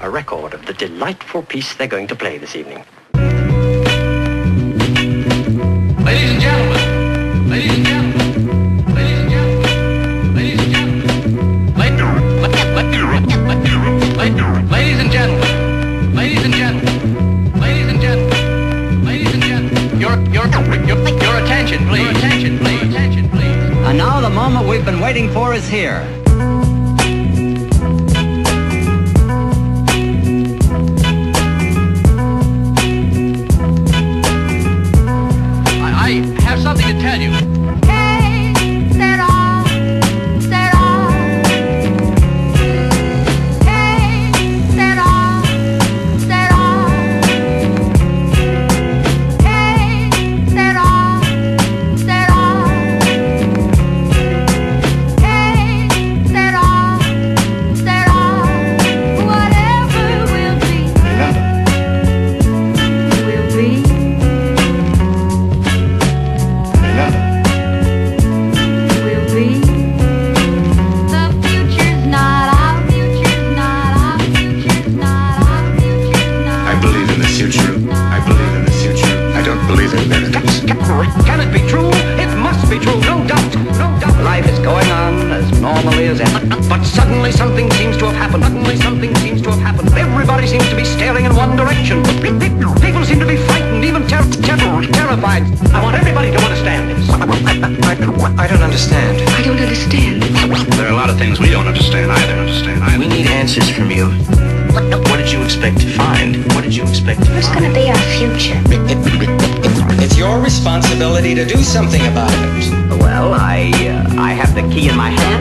a record of the delightful piece they're going to play this evening. Ladies and gentlemen, ladies and gentlemen, ladies and gentlemen, ladies and gentlemen, ladies and gentlemen, ladies and gentlemen, ladies and gentlemen, ladies and gentlemen, your your your your attention, please, your attention, please, attention, please. And now the moment we've been waiting for is here. Tell you. Future. I believe in the future. I don't believe in miracles. Can it be true? It must be true, no doubt, no doubt. Life is going on as normally as ever. But suddenly something seems to have happened. Suddenly something seems to have happened. Everybody seems to be staring in one direction. People seem to be frightened, even ter- ter- terrified. I want everybody to understand this. I, I, I don't understand. I don't understand. There are a lot of things we don't understand I don't Understand either. We need answers from you. What, what did you expect to find? What did you expect to Who's gonna be our future? It's your responsibility to do something about it. Well, I uh, I have the key in my hand.